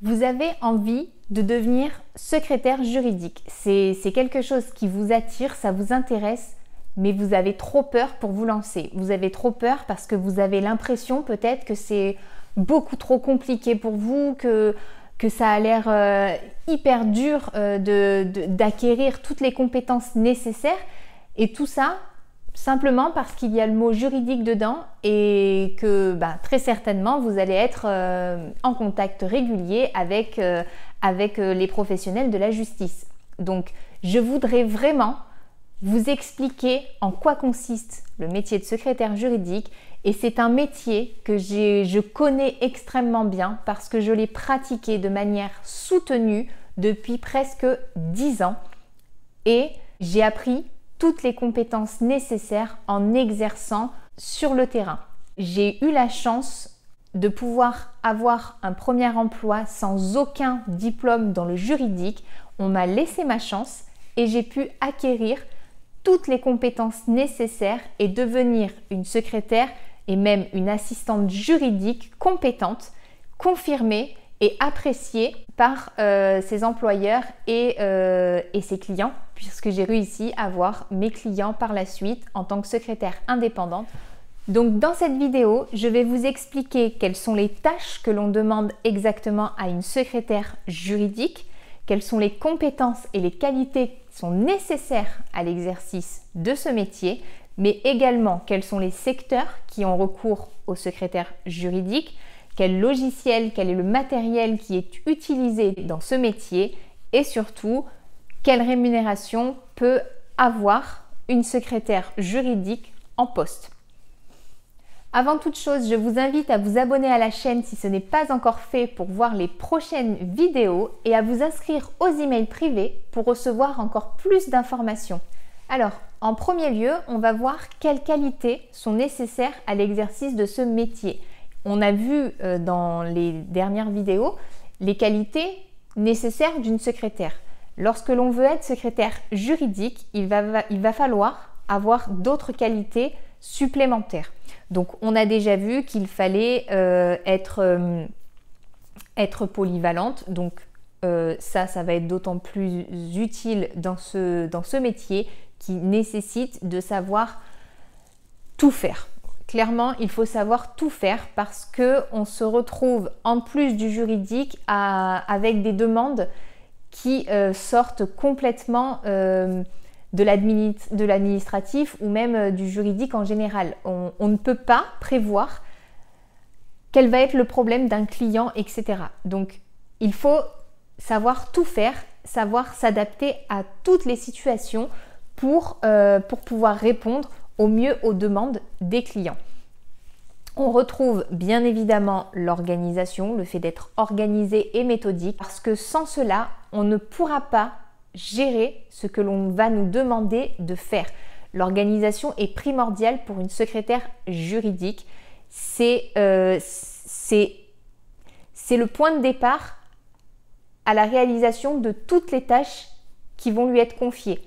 Vous avez envie de devenir secrétaire juridique. C'est quelque chose qui vous attire, ça vous intéresse, mais vous avez trop peur pour vous lancer. Vous avez trop peur parce que vous avez l'impression peut-être que c'est beaucoup trop compliqué pour vous, que, ça a l'air euh, hyper dur euh, d'acquérir toutes les compétences nécessaires. Et tout ça, simplement parce qu'il y a le mot juridique dedans et que bah, très certainement vous allez être euh, en contact régulier avec, euh, avec euh, les professionnels de la justice. Donc je voudrais vraiment vous expliquer en quoi consiste le métier de secrétaire juridique et c'est un métier que je connais extrêmement bien parce que je l'ai pratiqué de manière soutenue depuis presque 10 ans et j'ai appris toutes les compétences nécessaires en exerçant sur le terrain. J'ai eu la chance de pouvoir avoir un premier emploi sans aucun diplôme dans le juridique. On m'a laissé ma chance et j'ai pu acquérir toutes les compétences nécessaires et devenir une secrétaire et même une assistante juridique compétente, confirmée et appréciée par euh, ses employeurs et, euh, et ses clients puisque j'ai réussi à voir mes clients par la suite en tant que secrétaire indépendante. Donc dans cette vidéo, je vais vous expliquer quelles sont les tâches que l'on demande exactement à une secrétaire juridique, quelles sont les compétences et les qualités qui sont nécessaires à l'exercice de ce métier, mais également quels sont les secteurs qui ont recours au secrétaire juridique, quel logiciel, quel est le matériel qui est utilisé dans ce métier et surtout quelle rémunération peut avoir une secrétaire juridique en poste. Avant toute chose, je vous invite à vous abonner à la chaîne si ce n'est pas encore fait pour voir les prochaines vidéos et à vous inscrire aux emails privés pour recevoir encore plus d'informations. Alors, en premier lieu, on va voir quelles qualités sont nécessaires à l'exercice de ce métier. On a vu euh, dans les dernières vidéos les qualités nécessaires d'une secrétaire. Lorsque l'on veut être secrétaire juridique, il va, falloir avoir d'autres qualités supplémentaires. Donc on a déjà vu qu'il fallait euh, euh, être, polyvalente. Donc euh, ça, ça va être d'autant plus utile dans ce, dans ce métier qui nécessite de savoir tout faire. Clairement, il faut savoir tout faire parce que on se retrouve en plus du juridique avec des demandes qui euh, sortent complètement euh, de l'administratif ou même euh, du juridique en général. On, ne peut pas prévoir quel va être le problème d'un client, etc. Donc il faut savoir tout faire, savoir s'adapter à toutes les situations pour, pour pouvoir répondre au mieux aux demandes des clients. On retrouve bien évidemment l'organisation, le fait d'être organisé et méthodique, parce que sans cela, on ne pourra pas gérer ce que l'on va nous demander de faire. L'organisation est primordiale pour une secrétaire juridique. Euh, c'est le point de départ à la réalisation de toutes les tâches qui vont lui être confiées.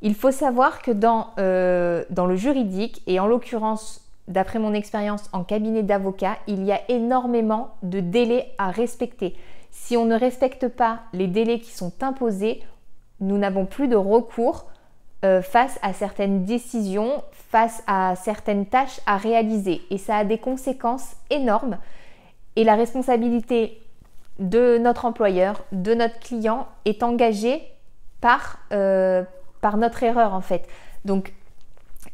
Il faut savoir que dans, euh, dans le juridique, et en l'occurrence d'après mon expérience en cabinet d'avocat, il y a énormément de délais à respecter. Si on ne respecte pas les délais qui sont imposés, nous n'avons plus de recours euh, face à certaines décisions, face à certaines tâches à réaliser. Et ça a des conséquences énormes. Et la responsabilité de notre employeur, de notre client, est engagée par, euh, par notre erreur en fait. Donc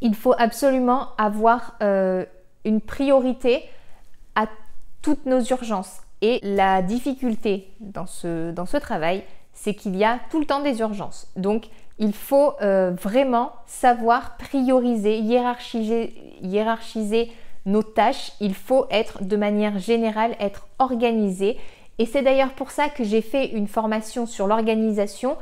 il faut absolument avoir euh, une priorité à toutes nos urgences. Et la difficulté dans ce, travail, c'est qu'il y a tout le temps des urgences. Donc, il faut euh, vraiment savoir prioriser, hiérarchiser nos tâches. Il faut être de manière générale, être organisé. Et c'est d'ailleurs pour ça que j'ai fait une formation sur l'organisation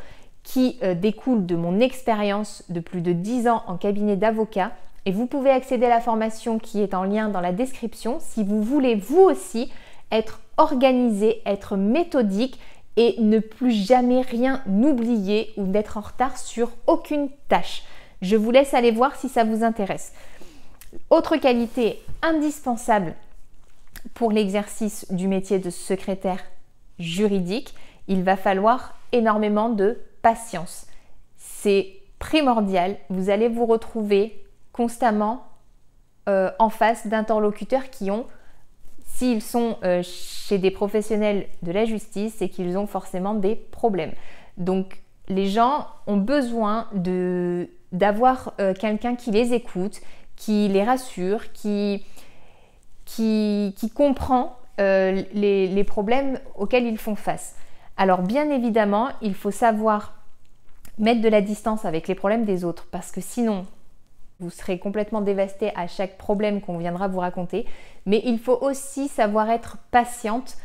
qui euh, découle de mon expérience de plus de 10 ans en cabinet d'avocat. Et vous pouvez accéder à la formation qui est en lien dans la description si vous voulez vous aussi être organisé, être méthodique et ne plus jamais rien oublier ou d'être en retard sur aucune tâche. Je vous laisse aller voir si ça vous intéresse. Autre qualité indispensable pour l'exercice du métier de secrétaire juridique, il va falloir énormément de patience. C'est primordial, vous allez vous retrouver constamment euh, en face d'interlocuteurs qui ont, s'ils sont euh, chez des professionnels de la justice, c'est qu'ils ont forcément des problèmes. Donc les gens ont besoin d'avoir euh, quelqu'un qui les écoute, qui les rassure, qui, qui, comprend les problèmes auxquels ils font face. Alors bien évidemment, il faut savoir mettre de la distance avec les problèmes des autres parce que sinon vous serez complètement dévasté à chaque problème qu'on viendra vous raconter. Mais il faut aussi savoir être patiente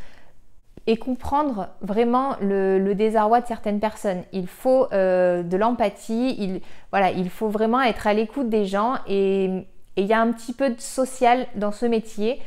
et comprendre vraiment le, désarroi de certaines personnes. Il faut euh, de l'empathie, il, faut vraiment être à l'écoute des gens et il y a un petit peu de social dans ce métier.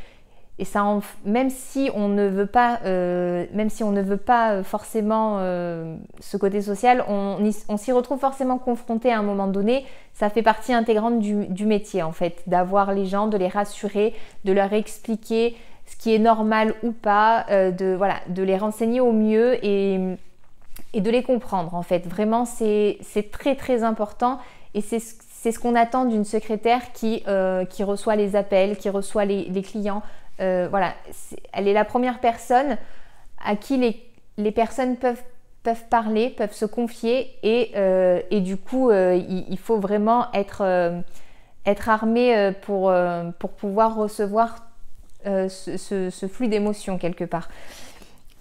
Et ça, même si on ne veut pas, euh, même si on ne veut pas forcément euh, ce côté social, on, s'y retrouve forcément confronté à un moment donné. Ça fait partie intégrante du, métier en fait, d'avoir les gens, de les rassurer, de leur expliquer ce qui est normal ou pas, euh, de voilà, de les renseigner au mieux et, de les comprendre en fait. Vraiment, c'est très très important et c'est ce qu'on attend d'une secrétaire qui, qui reçoit les appels, qui reçoit les clients euh, voilà, elle est la première personne à qui les, personnes peuvent, parler, peuvent se confier et, euh, du coup, euh, il, faut vraiment être, être armé pour, pouvoir recevoir ce, ce, flux d'émotions quelque part.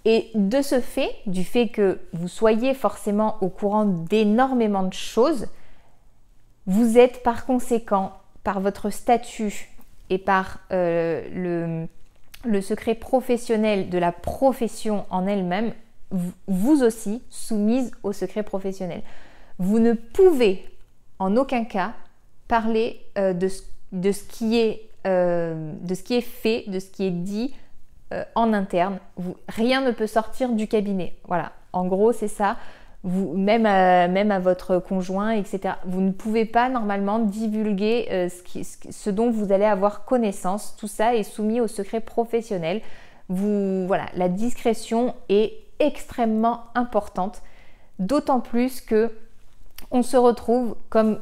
Et de ce fait, du fait que vous soyez forcément au courant d'énormément de choses, vous êtes par conséquent, par votre statut, et par euh, le, secret professionnel de la profession en elle-même, vous aussi soumise au secret professionnel. Vous ne pouvez en aucun cas parler euh, euh, de ce qui est fait, de ce qui est dit en interne. rien ne peut sortir du cabinet. Voilà, en gros c'est ça même, à, votre conjoint, etc. Vous ne pouvez pas normalement divulguer euh, ce, dont vous allez avoir connaissance. Tout ça est soumis au secret professionnel. Voilà, la discrétion est extrêmement importante, d'autant plus que on se retrouve comme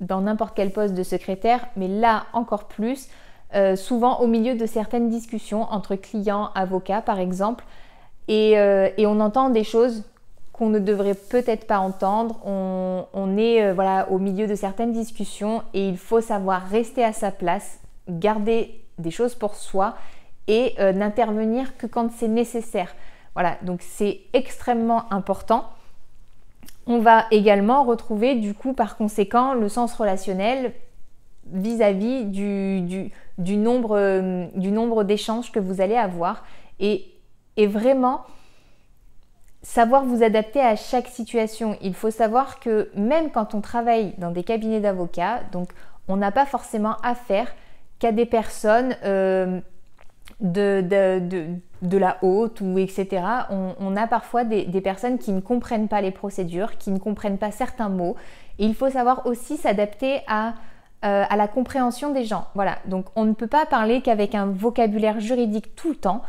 dans n'importe quel poste de secrétaire, mais là encore plus, euh, souvent au milieu de certaines discussions entre clients, avocats par exemple, et, euh, et on entend des choses qu'on ne devrait peut-être pas entendre. On, est euh, voilà, au milieu de certaines discussions et il faut savoir rester à sa place, garder des choses pour soi et euh, n'intervenir que quand c'est nécessaire. Voilà, donc c'est extrêmement important. On va également retrouver du coup par conséquent le sens relationnel vis-à-vis du, du, nombre, euh, du nombre d'échanges que vous allez avoir et, et vraiment savoir vous adapter à chaque situation. Il faut savoir que même quand on travaille dans des cabinets d'avocats, donc on n'a pas forcément affaire qu'à des personnes euh, de, la haute ou etc. On, a parfois des, personnes qui ne comprennent pas les procédures, qui ne comprennent pas certains mots. Il faut savoir aussi s'adapter à, euh, à la compréhension des gens. Voilà, donc on ne peut pas parler qu'avec un vocabulaire juridique tout le temps.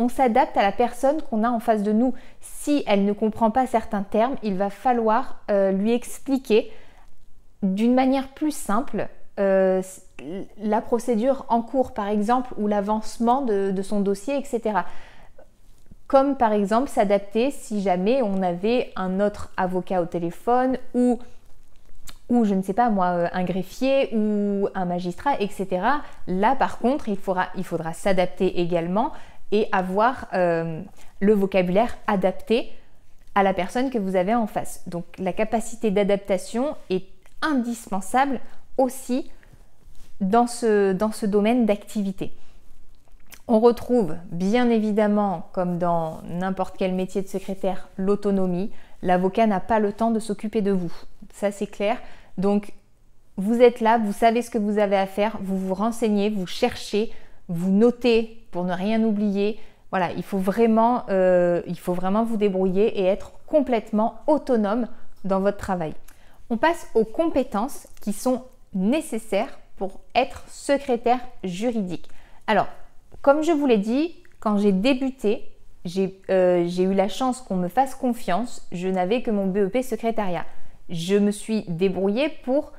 On s'adapte à la personne qu'on a en face de nous. Si elle ne comprend pas certains termes, il va falloir euh, lui expliquer d'une manière plus simple euh, la procédure en cours, par exemple, ou l'avancement de, son dossier, etc. Comme par exemple s'adapter si jamais on avait un autre avocat au téléphone ou je ne sais pas moi, euh, un greffier ou un magistrat, etc. Là par contre, il faudra s'adapter également et avoir euh, le vocabulaire adapté à la personne que vous avez en face. Donc la capacité d'adaptation est indispensable aussi dans ce, dans ce domaine d'activité. On retrouve bien évidemment, comme dans n'importe quel métier de secrétaire, l'autonomie. L'avocat n'a pas le temps de s'occuper de vous. Ça c'est clair. Donc vous êtes là, vous savez ce que vous avez à faire, vous vous renseignez, vous cherchez, vous notez pour ne rien oublier. Voilà, il faut vraiment, euh, il faut vraiment vous débrouiller et être complètement autonome dans votre travail. On passe aux compétences qui sont nécessaires pour être secrétaire juridique. Alors, comme je vous l'ai dit, quand j'ai débuté, euh, j'ai eu la chance qu'on me fasse confiance. Je n'avais que mon BEP secrétariat. Je me suis débrouillée pour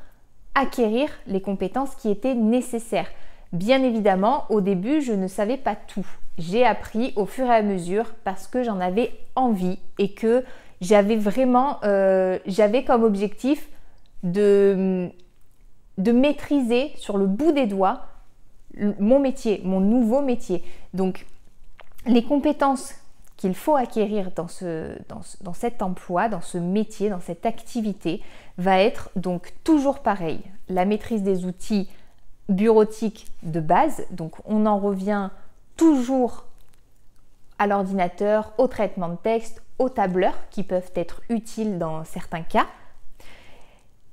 acquérir les compétences qui étaient nécessaires. Bien évidemment, au début, je ne savais pas tout. J'ai appris au fur et à mesure parce que j'en avais envie et que j'avais vraiment, euh, comme objectif de, maîtriser sur le bout des doigts mon métier, mon nouveau métier. Donc, les compétences qu'il faut acquérir dans, cet emploi, dans ce métier, dans cette activité, va être donc toujours pareil. La maîtrise des outils bureautiques de base, donc on en revient toujours à l'ordinateur, au traitement de texte, aux tableurs qui peuvent être utiles dans certains cas.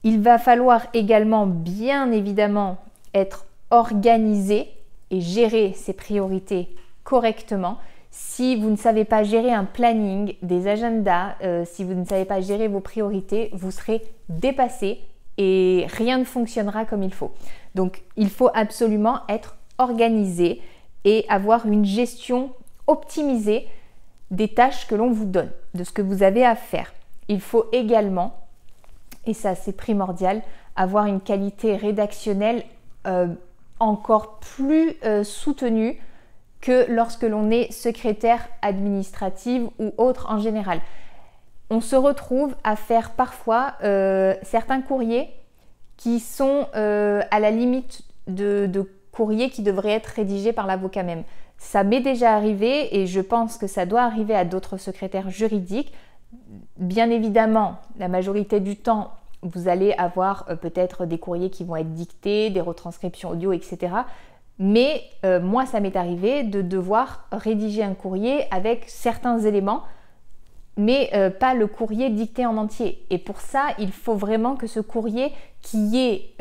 Il va falloir également bien évidemment être organisé et gérer ses priorités correctement. Si vous ne savez pas gérer un planning, des agendas, euh, si vous ne savez pas gérer vos priorités, vous serez dépassé et rien ne fonctionnera comme il faut. Donc il faut absolument être organisé et avoir une gestion optimisée des tâches que l'on vous donne, de ce que vous avez à faire. Il faut également, et ça c'est primordial, avoir une qualité rédactionnelle euh, encore plus euh, soutenue que lorsque l'on est secrétaire administrative ou autre en général. On se retrouve à faire parfois euh, certains courriers qui sont à la limite de, courriers qui devraient être rédigés par l'avocat même. Ça m'est déjà arrivé et je pense que ça doit arriver à d'autres secrétaires juridiques. Bien évidemment, la majorité du temps, vous allez avoir euh, peut-être des courriers qui vont être dictés, des retranscriptions audio, etc. Mais euh, moi, ça m'est arrivé de devoir rédiger un courrier avec certains éléments, mais euh, pas le courrier dicté en entier. Et pour ça, il faut vraiment que ce courrier qui est,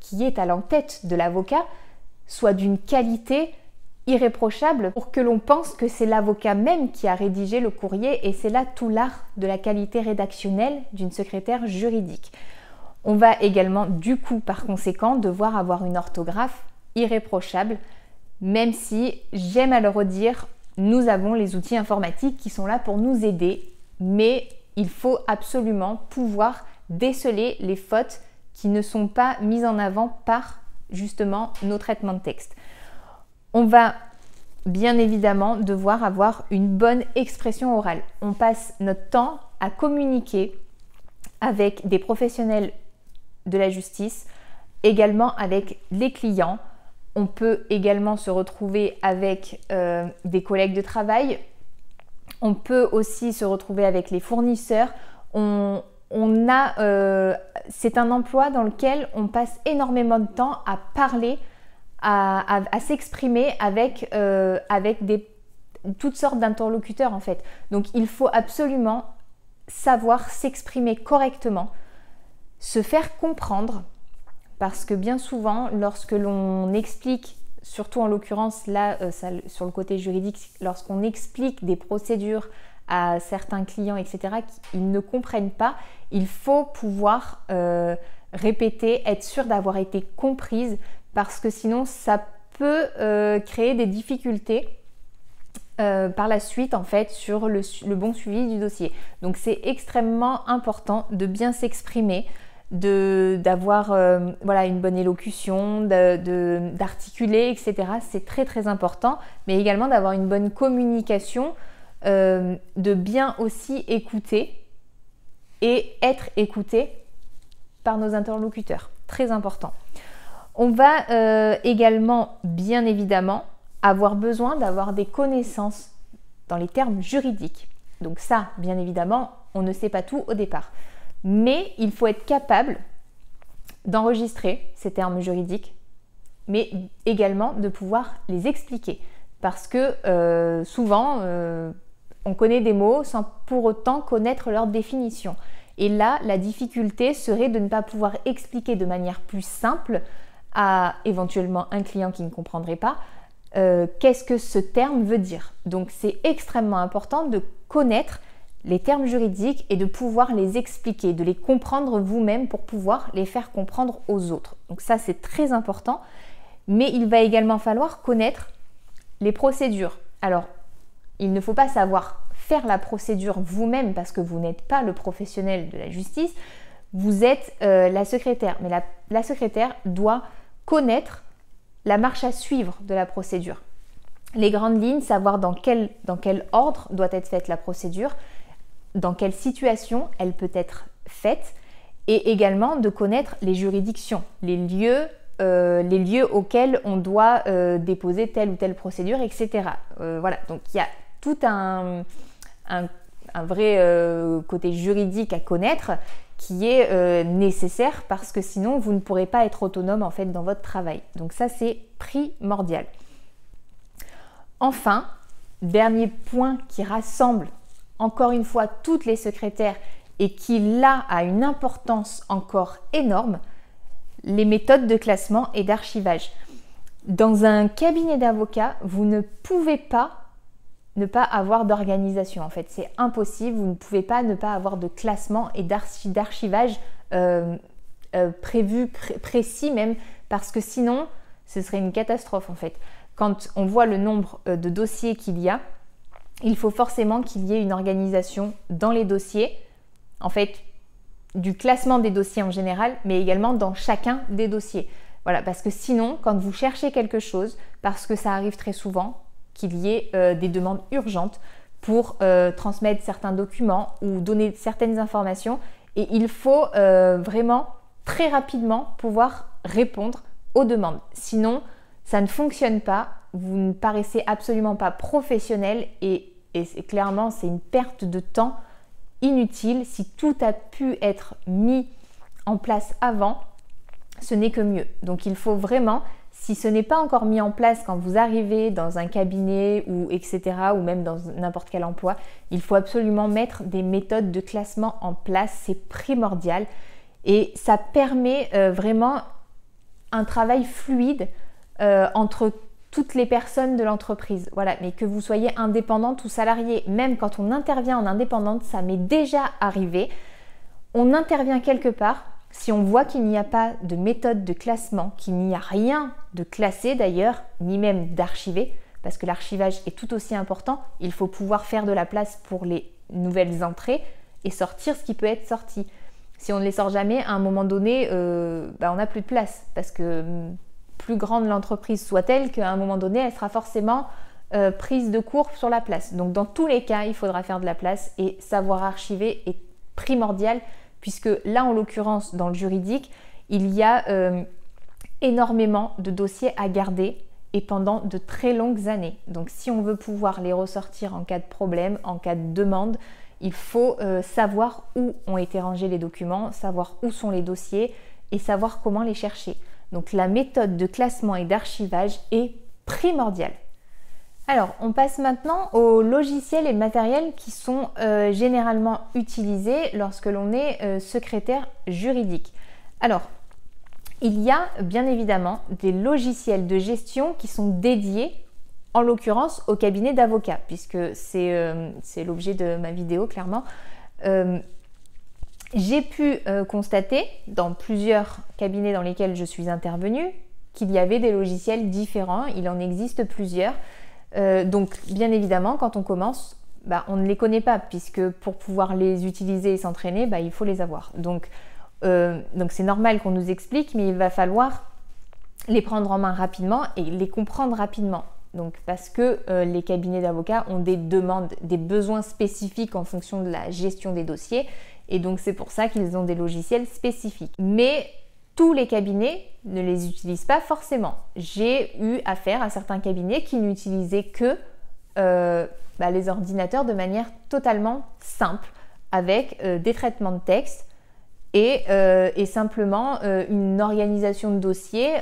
qui est à l'entête de l'avocat soit d'une qualité irréprochable pour que l'on pense que c'est l'avocat même qui a rédigé le courrier et c'est là tout l'art de la qualité rédactionnelle d'une secrétaire juridique. On va également du coup par conséquent devoir avoir une orthographe irréprochable même si j'aime à le redire, nous avons les outils informatiques qui sont là pour nous aider mais il faut absolument pouvoir déceler les fautes qui ne sont pas mises en avant par justement nos traitements de texte on va bien évidemment devoir avoir une bonne expression orale. On passe notre temps à communiquer avec des professionnels de la justice, également avec les clients. On peut également se retrouver avec euh, des collègues de travail. On peut aussi se retrouver avec les fournisseurs. Euh, c'est un emploi dans lequel on passe énormément de temps à parler à, s'exprimer avec, euh, toutes sortes d'interlocuteurs en fait. Donc il faut absolument savoir s'exprimer correctement, se faire comprendre, parce que bien souvent, lorsque l'on explique, surtout en l'occurrence là, euh, sur le côté juridique, lorsqu'on explique des procédures à certains clients, etc., qu'ils ne comprennent pas, il faut pouvoir euh, répéter, être sûr d'avoir été comprise, parce que sinon ça peut euh, créer des difficultés par la suite en fait sur le, bon suivi du dossier. Donc c'est extrêmement important de bien s'exprimer, d'avoir euh, voilà, une bonne élocution, d'articuler, etc. C'est très très important, mais également d'avoir une bonne communication, de bien aussi écouter et être écouté par nos interlocuteurs. Très important. On va euh, également, bien évidemment, avoir besoin d'avoir des connaissances dans les termes juridiques. Donc ça, bien évidemment, on ne sait pas tout au départ. Mais il faut être capable d'enregistrer ces termes juridiques, mais également de pouvoir les expliquer. Parce que euh, souvent, euh, on connaît des mots sans pour autant connaître leur définition. Et là, la difficulté serait de ne pas pouvoir expliquer de manière plus simple à éventuellement un client qui ne comprendrait pas euh, qu'est-ce que ce terme veut dire. Donc c'est extrêmement important de connaître les termes juridiques et de pouvoir les expliquer, de les comprendre vous-même pour pouvoir les faire comprendre aux autres. Donc ça c'est très important, mais il va également falloir connaître les procédures. Alors il ne faut pas savoir faire la procédure vous-même parce que vous n'êtes pas le professionnel de la justice, vous êtes euh, la secrétaire. Mais la, secrétaire doit connaître la marche à suivre de la procédure. Les grandes lignes, savoir dans quel, dans quel ordre doit être faite la procédure, dans quelle situation elle peut être faite, et également de connaître les juridictions, les lieux, euh, les lieux auxquels on doit euh, déposer telle ou telle procédure, etc. voilà, donc il y a tout un, un, vrai euh, côté juridique à connaître qui est euh, nécessaire parce que sinon vous ne pourrez pas être autonome en fait dans votre travail. Donc ça c'est primordial. Enfin, dernier point qui rassemble encore une fois toutes les secrétaires et qui là a une importance encore énorme, les méthodes de classement et d'archivage. Dans un cabinet d'avocats, vous ne pouvez pas ne pas avoir d'organisation. En fait, c'est impossible. Vous ne pouvez pas ne pas avoir de classement et d'archivage euh, euh, prévu, précis même, parce que sinon, ce serait une catastrophe en fait. Quand on voit le nombre euh, de dossiers qu'il y a, il faut forcément qu'il y ait une organisation dans les dossiers. En fait, du classement des dossiers en général, mais également dans chacun des dossiers. Voilà, parce que sinon, quand vous cherchez quelque chose, parce que ça arrive très souvent, qu'il y ait euh, des demandes urgentes pour euh, transmettre certains documents ou donner certaines informations. Et il faut euh, vraiment très rapidement pouvoir répondre aux demandes. Sinon, ça ne fonctionne pas, vous ne paraissez absolument pas professionnel et, et clairement c'est une perte de temps inutile. Si tout a pu être mis en place avant, ce n'est que mieux. Donc il faut vraiment si ce n'est pas encore mis en place quand vous arrivez dans un cabinet ou etc. ou même dans n'importe quel emploi, il faut absolument mettre des méthodes de classement en place. C'est primordial et ça permet euh, vraiment un travail fluide euh, entre toutes les personnes de l'entreprise. Voilà, mais que vous soyez indépendante ou salarié, même quand on intervient en indépendante, ça m'est déjà arrivé. On intervient quelque part, si on voit qu'il n'y a pas de méthode de classement, qu'il n'y a rien de classé d'ailleurs, ni même d'archivé, parce que l'archivage est tout aussi important, il faut pouvoir faire de la place pour les nouvelles entrées et sortir ce qui peut être sorti. Si on ne les sort jamais, à un moment donné, euh, bah, on n'a plus de place, parce que hum, plus grande l'entreprise soit-elle, qu'à un moment donné, elle sera forcément euh, prise de court sur la place. Donc dans tous les cas, il faudra faire de la place et savoir archiver est primordial puisque là, en l'occurrence, dans le juridique, il y a euh, énormément de dossiers à garder et pendant de très longues années. Donc si on veut pouvoir les ressortir en cas de problème, en cas de demande, il faut euh, savoir où ont été rangés les documents, savoir où sont les dossiers et savoir comment les chercher. Donc la méthode de classement et d'archivage est primordiale. Alors, on passe maintenant aux logiciels et matériels qui sont euh, généralement utilisés lorsque l'on est euh, secrétaire juridique. Alors, il y a bien évidemment des logiciels de gestion qui sont dédiés, en l'occurrence, au cabinet d'avocats, puisque c'est euh, l'objet de ma vidéo, clairement. J'ai pu constater dans plusieurs cabinets dans lesquels je suis intervenue qu'il y avait des logiciels différents, il en existe plusieurs. Euh, donc bien évidemment, quand on commence, bah, on ne les connaît pas, puisque pour pouvoir les utiliser et s'entraîner, bah, il faut les avoir. Euh, donc c'est normal qu'on nous explique, mais il va falloir les prendre en main rapidement et les comprendre rapidement. Donc parce que euh, les cabinets d'avocats ont des demandes, des besoins spécifiques en fonction de la gestion des dossiers, et donc c'est pour ça qu'ils ont des logiciels spécifiques. Mais tous les cabinets ne les utilisent pas forcément. J'ai eu affaire à certains cabinets qui n'utilisaient que euh, bah, les ordinateurs de manière totalement simple, avec euh, des traitements de texte et, euh, simplement une organisation de dossiers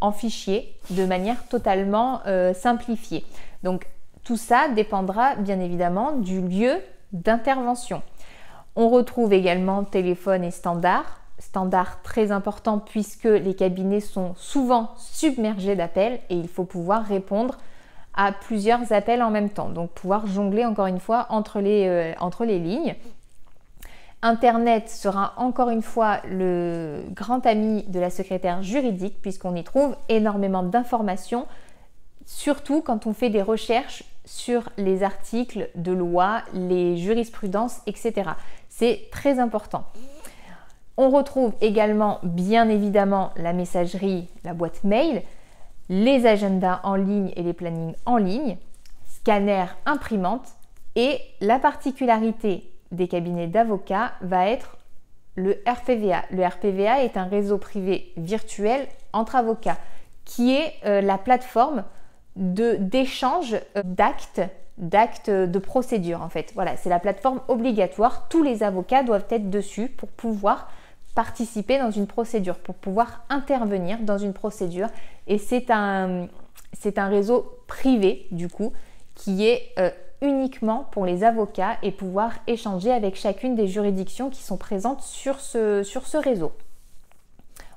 en fichiers de manière totalement simplifiée. Donc tout ça dépendra bien évidemment du lieu d'intervention. On retrouve également téléphone et standard standard très important puisque les cabinets sont souvent submergés d'appels et il faut pouvoir répondre à plusieurs appels en même temps. Donc pouvoir jongler encore une fois entre les, euh, entre les lignes. Internet sera encore une fois le grand ami de la secrétaire juridique puisqu'on y trouve énormément d'informations, surtout quand on fait des recherches sur les articles de loi, les jurisprudences, etc. C'est très important. On retrouve également bien évidemment la messagerie, la boîte mail, les agendas en ligne et les plannings en ligne, scanner, imprimante et la particularité des cabinets d'avocats va être le RPVA. Le RPVA est un réseau privé virtuel entre avocats qui est euh, la plateforme d'échange euh, d'actes d'actes de procédure en fait. Voilà, c'est la plateforme obligatoire. Tous les avocats doivent être dessus pour pouvoir participer dans une procédure, pour pouvoir intervenir dans une procédure. Et c'est un, réseau privé du coup qui est euh, uniquement pour les avocats et pouvoir échanger avec chacune des juridictions qui sont présentes sur ce, sur ce réseau.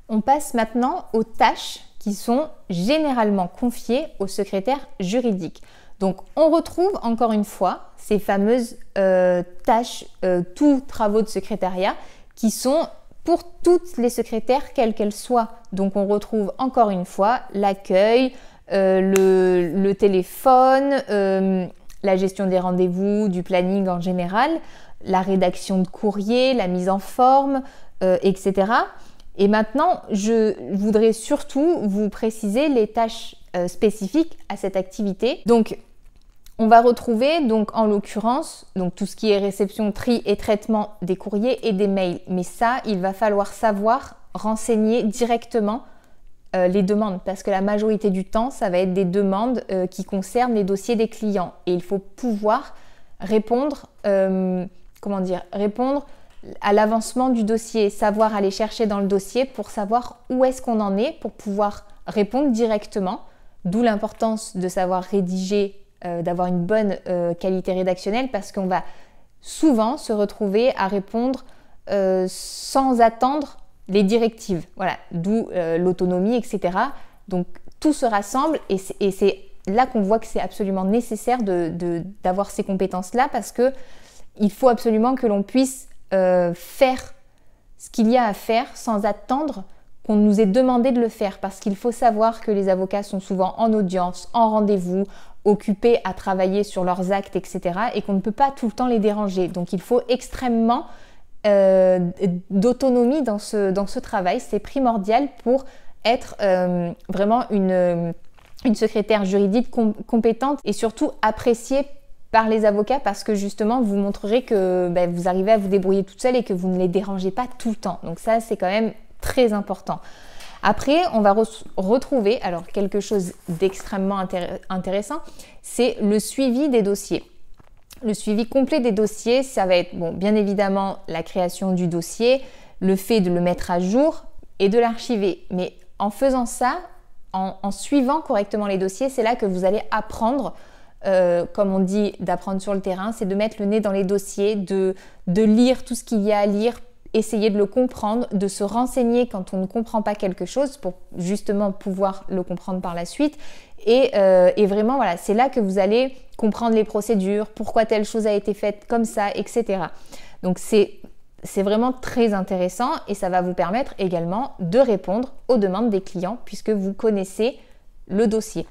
On passe maintenant aux tâches qui sont généralement confiées au secrétaire juridique. Donc on retrouve encore une fois ces fameuses euh, tâches, euh, tous travaux de secrétariat qui sont pour toutes les secrétaires, quelles qu'elles soient. Donc on retrouve encore une fois l'accueil, euh, le, téléphone, la gestion des rendez-vous, du planning en général, la rédaction de courrier, la mise en forme, etc. Et maintenant, je voudrais surtout vous préciser les tâches spécifiques à cette activité. On va retrouver donc en l'occurrence donc tout ce qui est réception, tri et traitement des courriers et des mails. Mais ça, il va falloir savoir renseigner directement euh, les demandes parce que la majorité du temps, ça va être des demandes euh, qui concernent les dossiers des clients et il faut pouvoir répondre, euh, comment dire, répondre à l'avancement du dossier, savoir aller chercher dans le dossier pour savoir où est-ce qu'on en est pour pouvoir répondre directement. D'où l'importance de savoir rédiger euh, d'avoir une bonne euh, qualité rédactionnelle parce qu'on va souvent se retrouver à répondre euh, sans attendre les directives. Voilà, d'où l'autonomie, etc. Donc tout se rassemble et c'est là qu'on voit que c'est absolument nécessaire d'avoir ces compétences-là parce que il faut absolument que l'on puisse faire ce qu'il y a à faire sans attendre qu'on nous ait demandé de le faire parce qu'il faut savoir que les avocats sont souvent en audience, en rendez-vous, occupés à travailler sur leurs actes, etc. et qu'on ne peut pas tout le temps les déranger. Donc il faut extrêmement euh, d'autonomie dans ce, travail. C'est primordial pour être euh, vraiment une, une, secrétaire juridique compétente et surtout appréciée par les avocats parce que justement vous montrerez que ben, vous arrivez à vous débrouiller toute seule et que vous ne les dérangez pas tout le temps. Donc ça c'est quand même très important. Après, on va retrouver alors quelque chose d'extrêmement intéressant, c'est le suivi des dossiers. Le suivi complet des dossiers, ça va être bien évidemment la création du dossier, le fait de le mettre à jour et de l'archiver. Mais en faisant ça, en, suivant correctement les dossiers, c'est là que vous allez apprendre euh, comme on dit, d'apprendre sur le terrain, c'est de mettre le nez dans les dossiers, de lire tout ce qu'il y a à lire essayer de le comprendre, de se renseigner quand on ne comprend pas quelque chose pour justement pouvoir le comprendre par la suite. Et, euh, vraiment, voilà, c'est là que vous allez comprendre les procédures, pourquoi telle chose a été faite comme ça, etc. Donc c'est c'est vraiment très intéressant et ça va vous permettre également de répondre aux demandes des clients puisque vous connaissez le dossier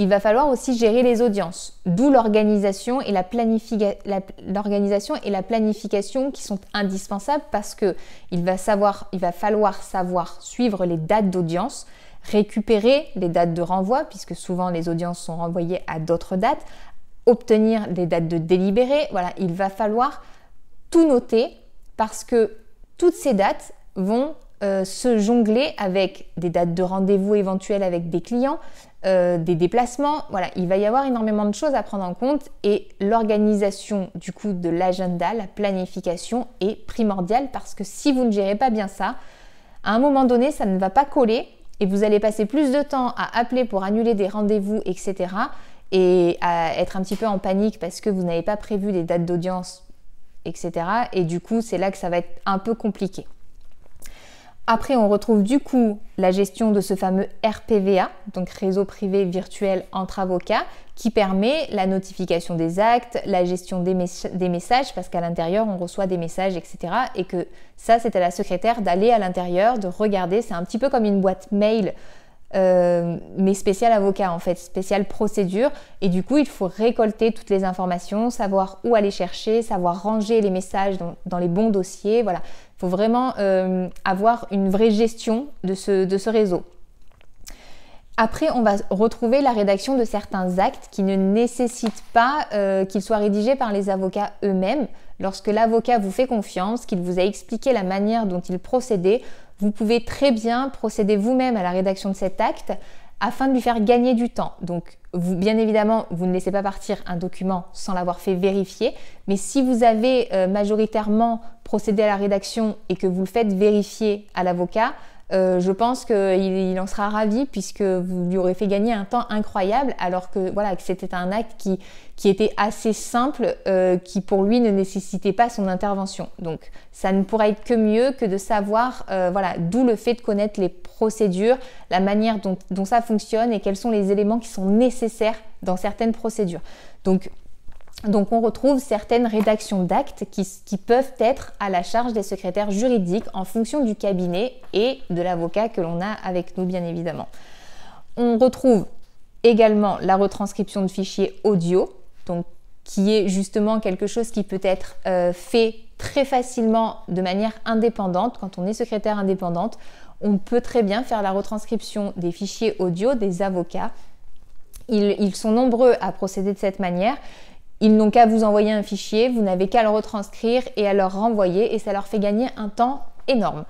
il va falloir aussi gérer les audiences, d'où l'organisation et la, planification qui sont indispensables parce que il va, savoir, il va falloir savoir suivre les dates d'audience, récupérer les dates de renvoi puisque souvent les audiences sont renvoyées à d'autres dates, obtenir des dates de délibéré. Voilà, il va falloir tout noter parce que toutes ces dates vont euh, se jongler avec des dates de rendez-vous éventuelles avec des clients, euh, des déplacements. Voilà, il va y avoir énormément de choses à prendre en compte et l'organisation du coup de l'agenda, la planification est primordiale parce que si vous ne gérez pas bien ça, à un moment donné, ça ne va pas coller et vous allez passer plus de temps à appeler pour annuler des rendez-vous, etc. et à être un petit peu en panique parce que vous n'avez pas prévu des dates d'audience, etc. Et du coup, c'est là que ça va être un peu compliqué. Après, on retrouve du coup la gestion de ce fameux RPVA, donc réseau privé virtuel entre avocats, qui permet la notification des actes, la gestion des, messages, parce qu'à l'intérieur, on reçoit des messages, etc. Et que ça, c'est à la secrétaire d'aller à l'intérieur, de regarder. C'est un petit peu comme une boîte mail euh, mais spécial avocat en fait, spécial procédure. Et du coup, il faut récolter toutes les informations, savoir où aller chercher, savoir ranger les messages dans, les bons dossiers. Voilà, il faut vraiment euh, avoir une vraie gestion de ce, réseau. Après, on va retrouver la rédaction de certains actes qui ne nécessitent pas euh, qu'ils soient rédigés par les avocats eux-mêmes. Lorsque l'avocat vous fait confiance, qu'il vous a expliqué la manière dont il procédait, vous pouvez très bien procéder vous-même à la rédaction de cet acte afin de lui faire gagner du temps. Bien évidemment, vous ne laissez pas partir un document sans l'avoir fait vérifier, mais si vous avez euh, majoritairement procédé à la rédaction et que vous le faites vérifier à l'avocat, euh, je pense qu'il en sera ravi puisque vous lui aurez fait gagner un temps incroyable alors que voilà que c'était un acte qui, était assez simple, euh, qui pour lui ne nécessitait pas son intervention. Donc ça ne pourra être que mieux que de savoir euh, voilà d'où le fait de connaître les procédures, la manière dont, ça fonctionne et quels sont les éléments qui sont nécessaires dans certaines procédures. Donc on retrouve certaines rédactions d'actes qui, peuvent être à la charge des secrétaires juridiques en fonction du cabinet et de l'avocat que l'on a avec nous bien évidemment. On retrouve également la retranscription de fichiers audio, qui est justement quelque chose qui peut être euh, fait très facilement de manière indépendante quand on est secrétaire indépendante. On peut très bien faire la retranscription des fichiers audio des avocats. ils sont nombreux à procéder de cette manière ils n'ont qu'à vous envoyer un fichier, vous n'avez qu'à le retranscrire et à leur renvoyer et ça leur fait gagner un temps énorme.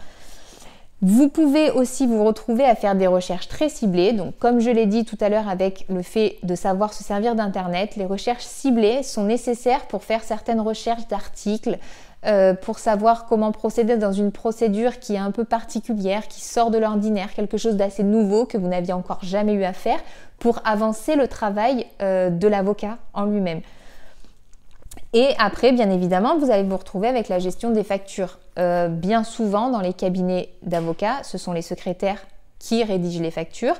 Vous pouvez aussi vous retrouver à faire des recherches très ciblées. Donc comme je l'ai dit tout à l'heure avec le fait de savoir se servir d'Internet, les recherches ciblées sont nécessaires pour faire certaines recherches d'articles, euh, pour savoir comment procéder dans une procédure qui est un peu particulière, qui sort de l'ordinaire, quelque chose d'assez nouveau que vous n'aviez encore jamais eu à faire, pour avancer le travail euh, de l'avocat en lui-même. Et après, bien évidemment, vous allez vous retrouver avec la gestion des factures. Euh, bien souvent, dans les cabinets d'avocats, ce sont les secrétaires qui rédigent les factures,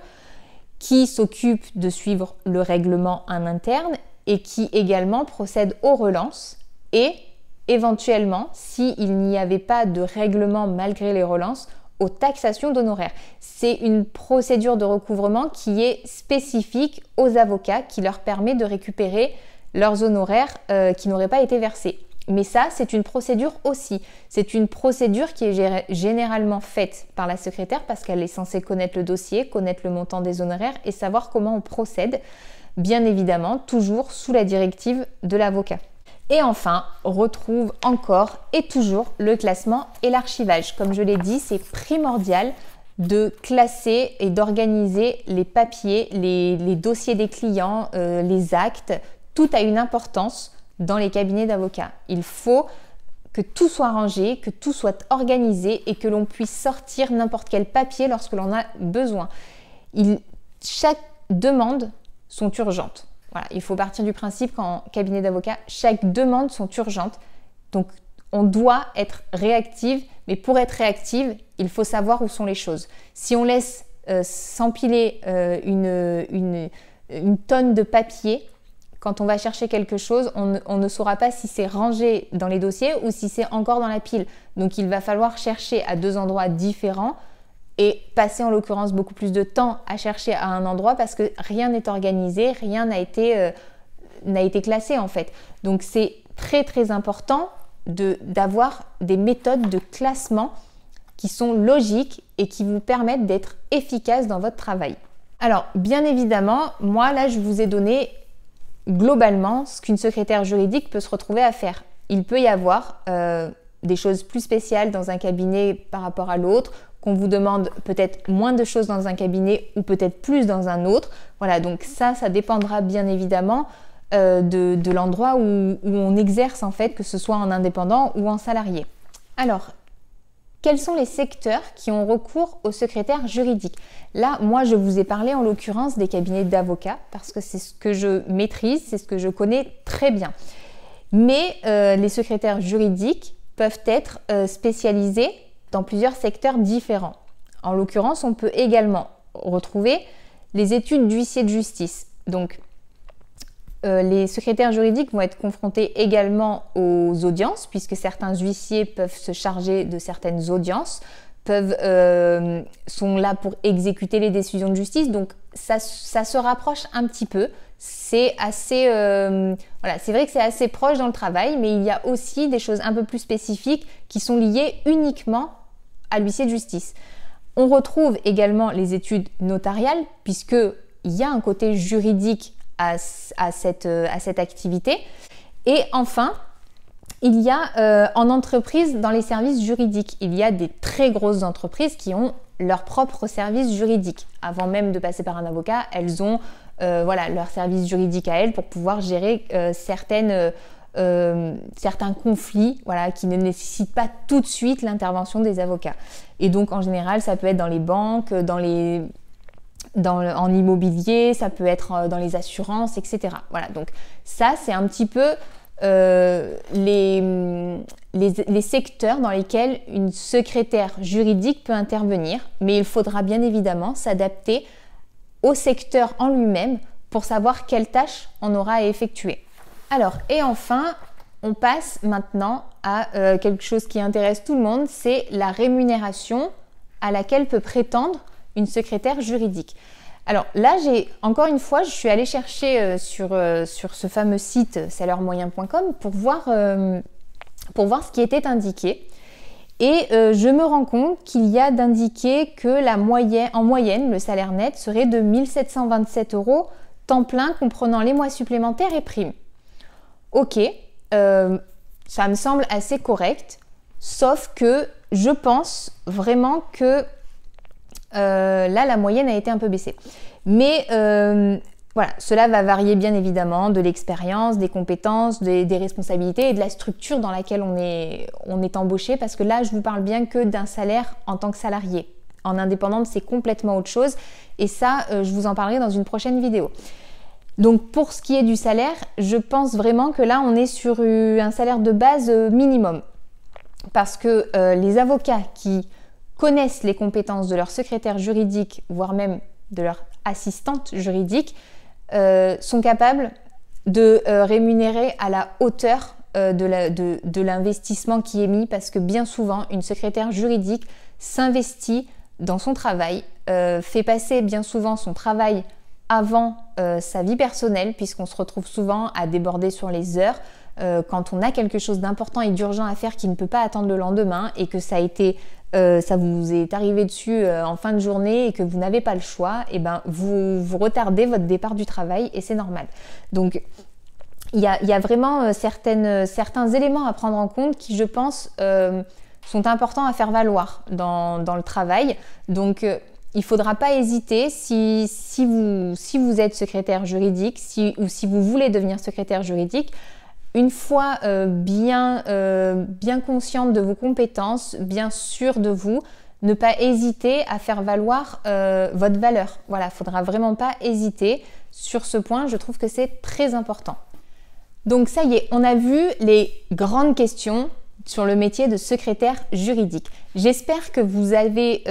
qui s'occupent de suivre le règlement en interne et qui également procèdent aux relances et éventuellement, s'il n'y avait pas de règlement malgré les relances, aux taxations d'honoraires. C'est une procédure de recouvrement qui est spécifique aux avocats qui leur permet de récupérer leurs honoraires euh, qui n'auraient pas été versés. Mais ça, c'est une procédure aussi. C'est une procédure qui est généralement faite par la secrétaire parce qu'elle est censée connaître le dossier, connaître le montant des honoraires et savoir comment on procède, bien évidemment, toujours sous la directive de l'avocat. Et enfin, retrouve encore et toujours le classement et l'archivage. Comme je l'ai dit, c'est primordial de classer et d'organiser les papiers, les, dossiers des clients, euh, les actes, tout a une importance dans les cabinets d'avocats. Il faut que tout soit rangé, que tout soit organisé et que l'on puisse sortir n'importe quel papier lorsque l'on a besoin. chaque demande sont urgentes. Il faut partir du principe qu'en cabinet d'avocat, chaque demande sont urgentes. Donc on doit être réactive, mais pour être réactive, il faut savoir où sont les choses. Si on laisse euh, s'empiler euh, une tonne de papier, quand on va chercher quelque chose, on, ne saura pas si c'est rangé dans les dossiers ou si c'est encore dans la pile. Donc il va falloir chercher à deux endroits différents et passer en l'occurrence beaucoup plus de temps à chercher à un endroit parce que rien n'est organisé, rien n'a été, euh, classé en fait. Donc c'est très très important d'avoir des méthodes de classement qui sont logiques et qui vous permettent d'être efficace dans votre travail. Alors, bien évidemment, moi là, je vous ai donné globalement ce qu'une secrétaire juridique peut se retrouver à faire. Il peut y avoir euh, des choses plus spéciales dans un cabinet par rapport à l'autre, qu'on vous demande peut-être moins de choses dans un cabinet ou peut-être plus dans un autre. Voilà, donc ça, ça dépendra bien évidemment euh, de, l'endroit où, où, on exerce en fait, que ce soit en indépendant ou en salarié. Alors, quels sont les secteurs qui ont recours au secrétaire juridique Là, moi, je vous ai parlé en l'occurrence des cabinets d'avocats parce que c'est ce que je maîtrise, c'est ce que je connais très bien. Mais euh, les secrétaires juridiques peuvent être euh, spécialisés dans plusieurs secteurs différents. En l'occurrence, on peut également retrouver les études d'huissier de justice. Euh, les secrétaires juridiques vont être confrontés également aux audiences, puisque certains huissiers peuvent se charger de certaines audiences. peuvent, euh, sont là pour exécuter les décisions de justice. Donc ça, ça se rapproche un petit peu. C'est assez, euh, voilà, c'est vrai que c'est assez proche dans le travail, mais il y a aussi des choses un peu plus spécifiques qui sont liées uniquement à l'huissier de justice. On retrouve également les études notariales, puisque il y a un côté juridique à, cette, à cette activité. Et enfin, il y a euh, en entreprise, dans les services juridiques, il y a des très grosses entreprises qui ont leur propre service juridique. Avant même de passer par un avocat, elles ont euh, voilà, leur service juridique à elles pour pouvoir gérer euh, certaines, certains conflits voilà, qui ne nécessitent pas tout de suite l'intervention des avocats. Et donc en général, ça peut être dans les banques, dans les, en immobilier, ça peut être dans les assurances, etc. Voilà, donc ça c'est un petit peu euh, les, les, secteurs dans lesquels une secrétaire juridique peut intervenir, mais il faudra bien évidemment s'adapter au secteur en lui-même pour savoir quelles tâches on aura à effectuer. Alors, et enfin, on passe maintenant à euh, quelque chose qui intéresse tout le monde, c'est la rémunération à laquelle peut prétendre une secrétaire juridique. Alors là, j'ai encore une fois, je suis allée chercher euh, sur, euh, sur ce fameux site salairmoyen.com pour voir, euh, pour voir ce qui était indiqué. Et je me rends compte qu'il y a d'indiquer que la moyenne, en moyenne, le salaire net serait de 1727 euros temps plein comprenant les mois supplémentaires et primes. Ok, ça me semble assez correct, sauf que je pense vraiment que euh, là, la moyenne a été un peu baissée. Mais euh, voilà, cela va varier bien évidemment de l'expérience, des compétences, des, responsabilités et de la structure dans laquelle on est, embauché. Parce que là, je vous parle bien que d'un salaire en tant que salarié. En indépendante, c'est complètement autre chose. Et ça, euh, je vous en parlerai dans une prochaine vidéo. Donc pour ce qui est du salaire, je pense vraiment que là, on est sur un salaire de base minimum. Parce que les avocats qui connaissent les compétences de leur secrétaire juridique, voire même de leur assistante juridique, euh, sont capables de euh, rémunérer à la hauteur euh, de l'investissement qui est mis parce que bien souvent, une secrétaire juridique s'investit dans son travail, fait passer bien souvent son travail avant sa vie personnelle puisqu'on se retrouve souvent à déborder sur les heures, quand on a quelque chose d'important et d'urgent à faire qui ne peut pas attendre le lendemain et que ça a été euh, ça vous est arrivé dessus euh, en fin de journée et que vous n'avez pas le choix, et eh ben vous, vous retardez votre départ du travail et c'est normal. Donc il y a, vraiment euh, certains éléments à prendre en compte qui, je pense, sont importants à faire valoir dans, le travail. Donc il ne faudra pas hésiter si, vous, êtes secrétaire juridique ou si vous voulez devenir secrétaire juridique une fois euh, bien, euh, bien consciente de vos compétences, bien sûre de vous, ne pas hésiter à faire valoir euh, votre valeur. Voilà, il faudra vraiment pas hésiter sur ce point. Je trouve que c'est très important. Donc ça y est, on a vu les grandes questions sur le métier de secrétaire juridique. J'espère que vous avez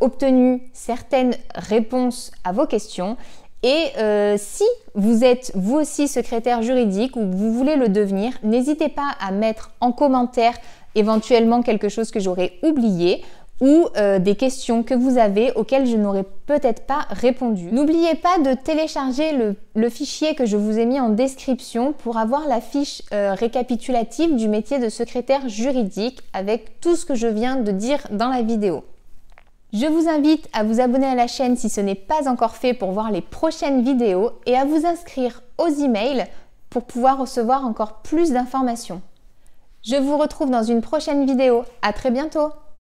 obtenu certaines réponses à vos questions. Et euh, si vous êtes vous aussi secrétaire juridique ou vous voulez le devenir, n'hésitez pas à mettre en commentaire éventuellement quelque chose que j'aurais oublié ou euh, des questions que vous avez auxquelles je n'aurais peut-être pas répondu. N'oubliez pas de télécharger le, fichier que je vous ai mis en description pour avoir la fiche euh, récapitulative du métier de secrétaire juridique avec tout ce que je viens de dire dans la vidéo. Je vous invite à vous abonner à la chaîne si ce n'est pas encore fait pour voir les prochaines vidéos et à vous inscrire aux emails pour pouvoir recevoir encore plus d'informations. Je vous retrouve dans une prochaine vidéo. À très bientôt!